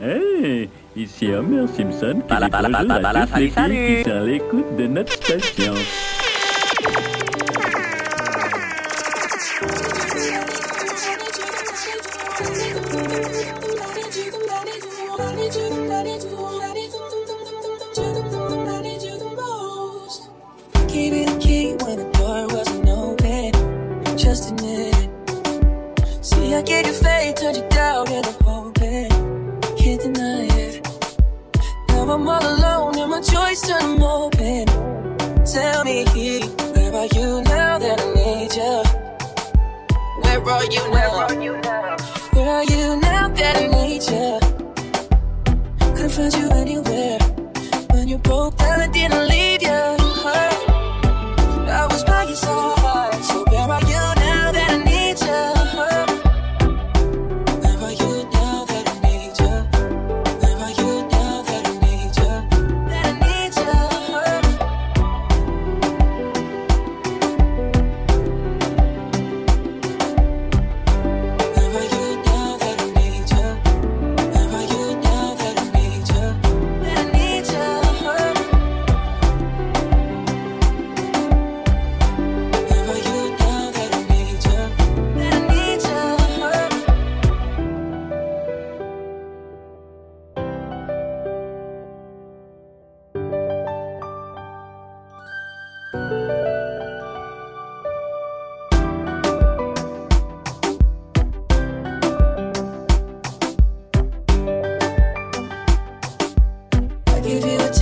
Hey, ici Homer Simpson qui Bala, à l'écoute de notre station.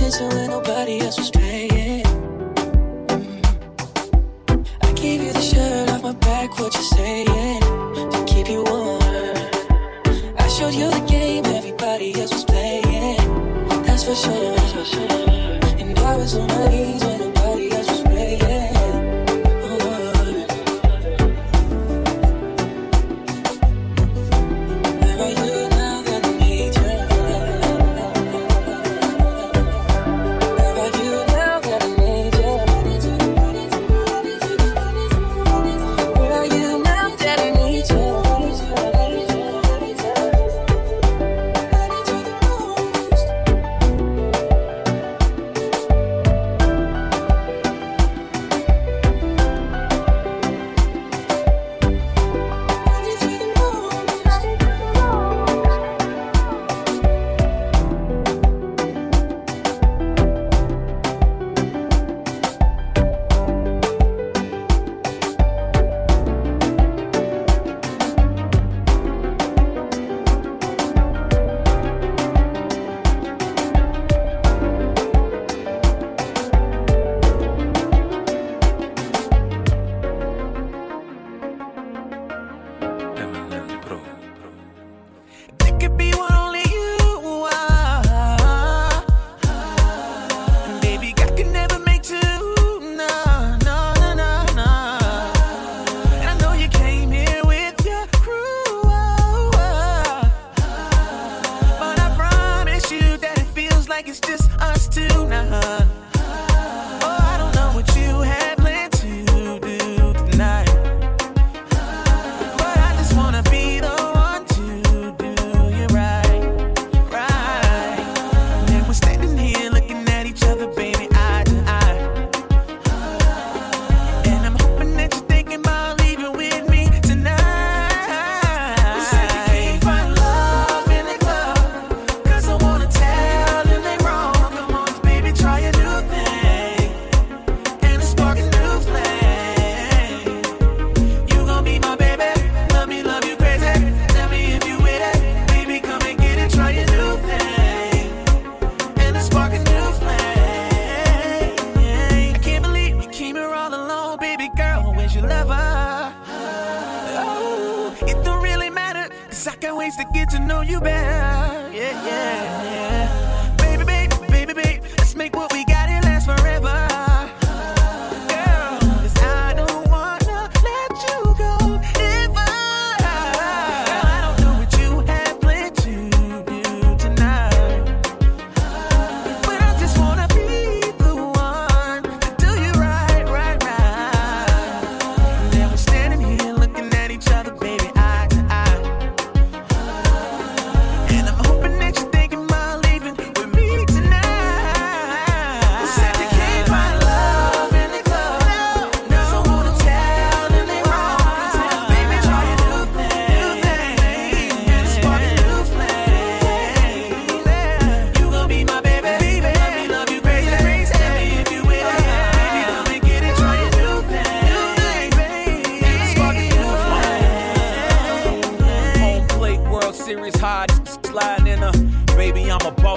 attention when nobody else was paying. like it's just us two now. your lover. Oh, it don't really matter, cause I can't wait to get to know you better. Yeah, yeah, yeah.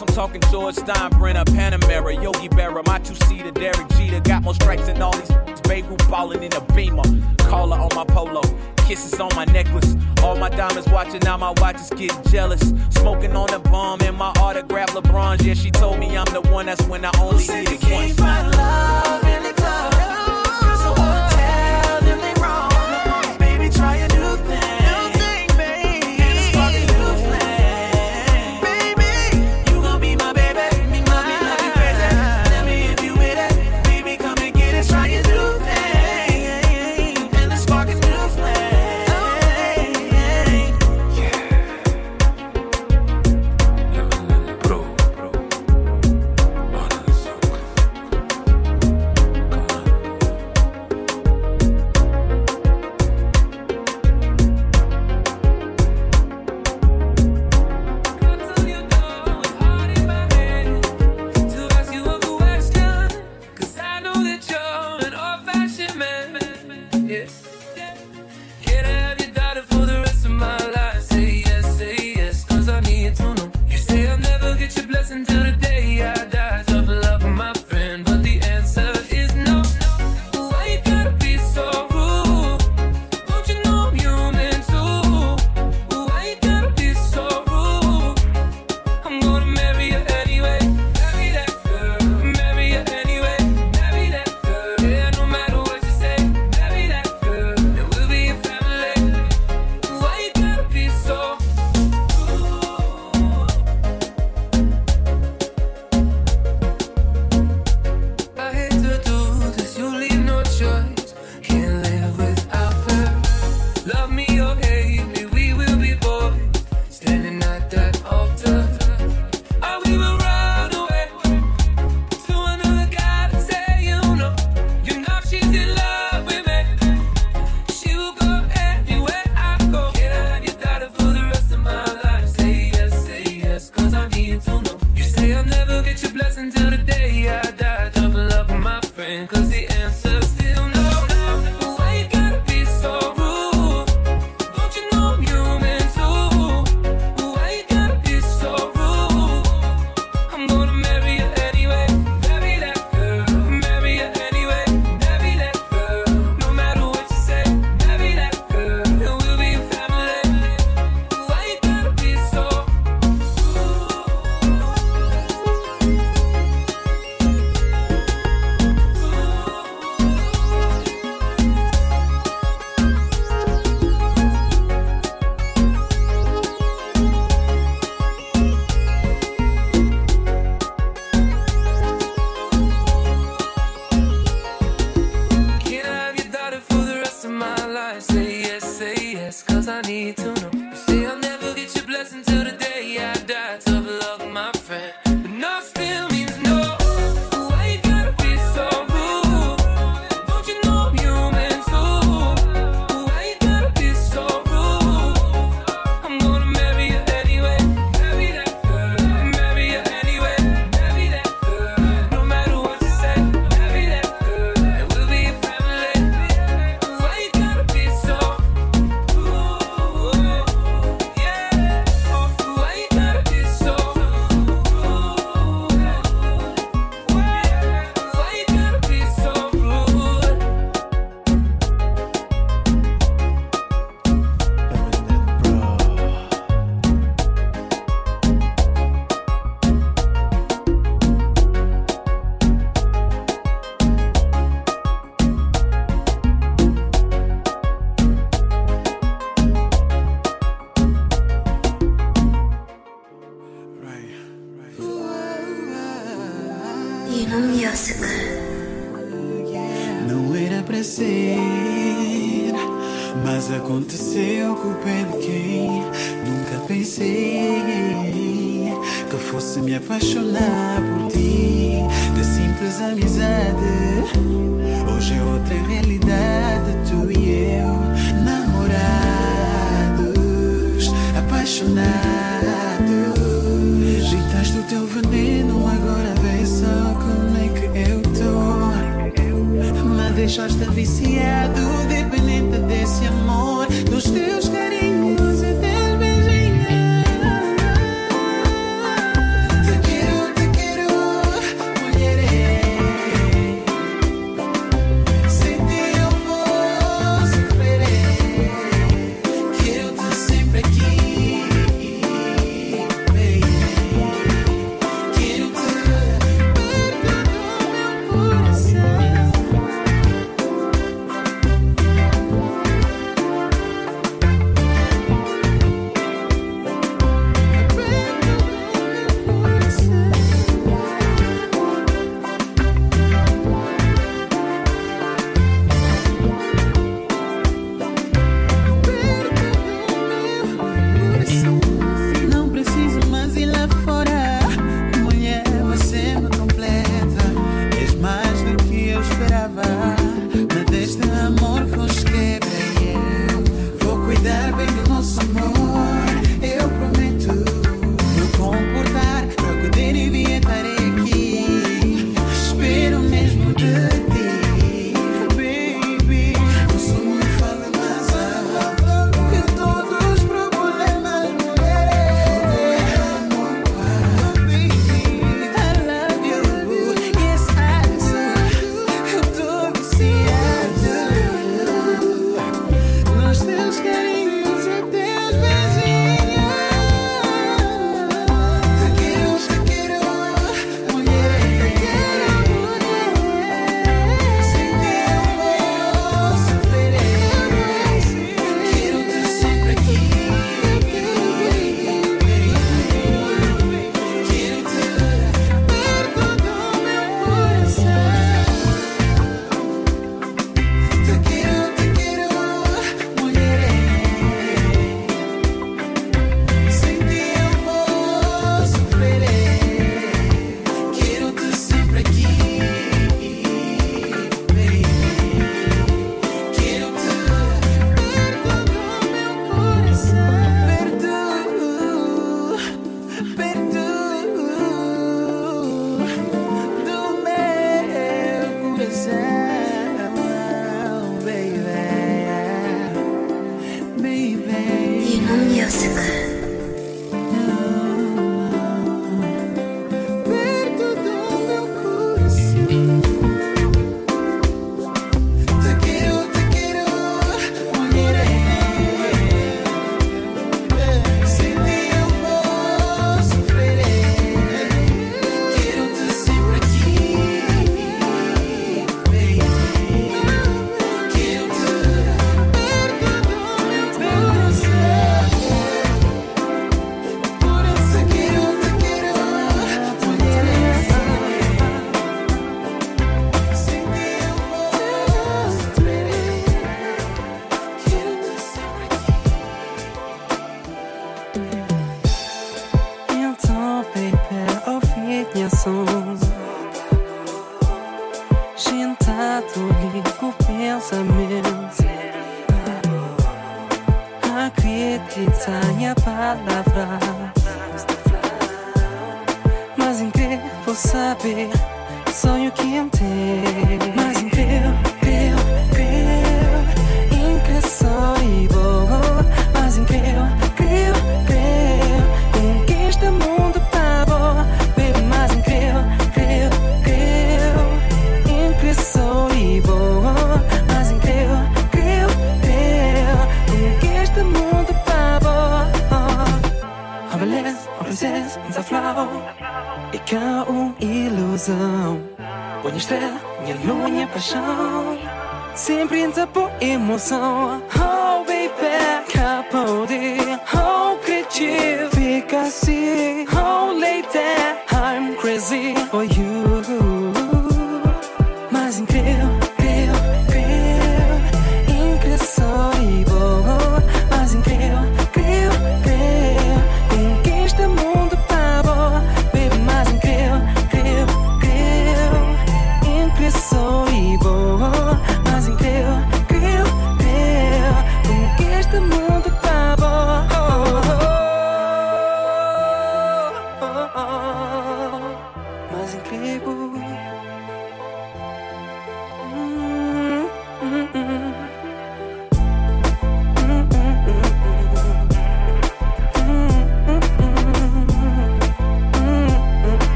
I'm talking George Steinbrenner, Panamera, Yogi Berra, my two-seater, Derek Jeter. Got more strikes than all these Beirut ballin' in a beamer. Collar on my polo, kisses on my necklace. All my diamonds watching, now my watch is getting jealous. Smoking on the bomb and my autograph LeBron. Yeah, she told me I'm the one, that's when I only see it once. My love Music. Não era para ser, mas aconteceu com o pé de quem nunca pensei que fosse me apaixonar por ti. De simples amizade, hoje é outra realidade. Tu e eu, namorados, apaixonados. Agitaste o teu veneno, agora vê só como é que eu tô. Me deixaste viciado, dependente desse amor. Dos teus So.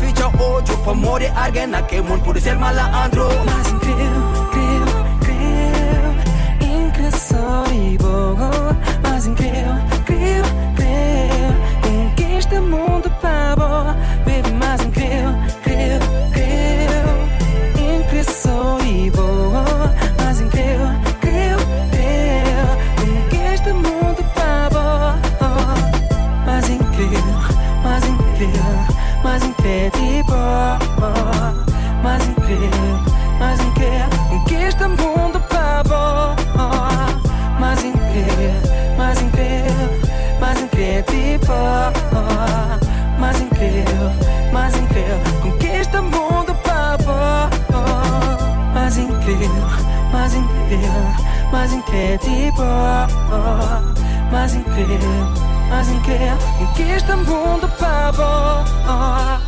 ficha 8 alguien a que mon ser Mas incrível, incrível, incrível Incrível, soy Mas incrível, mais incrível, mais incrível, mais incrível. Conquista o mundo, pavor.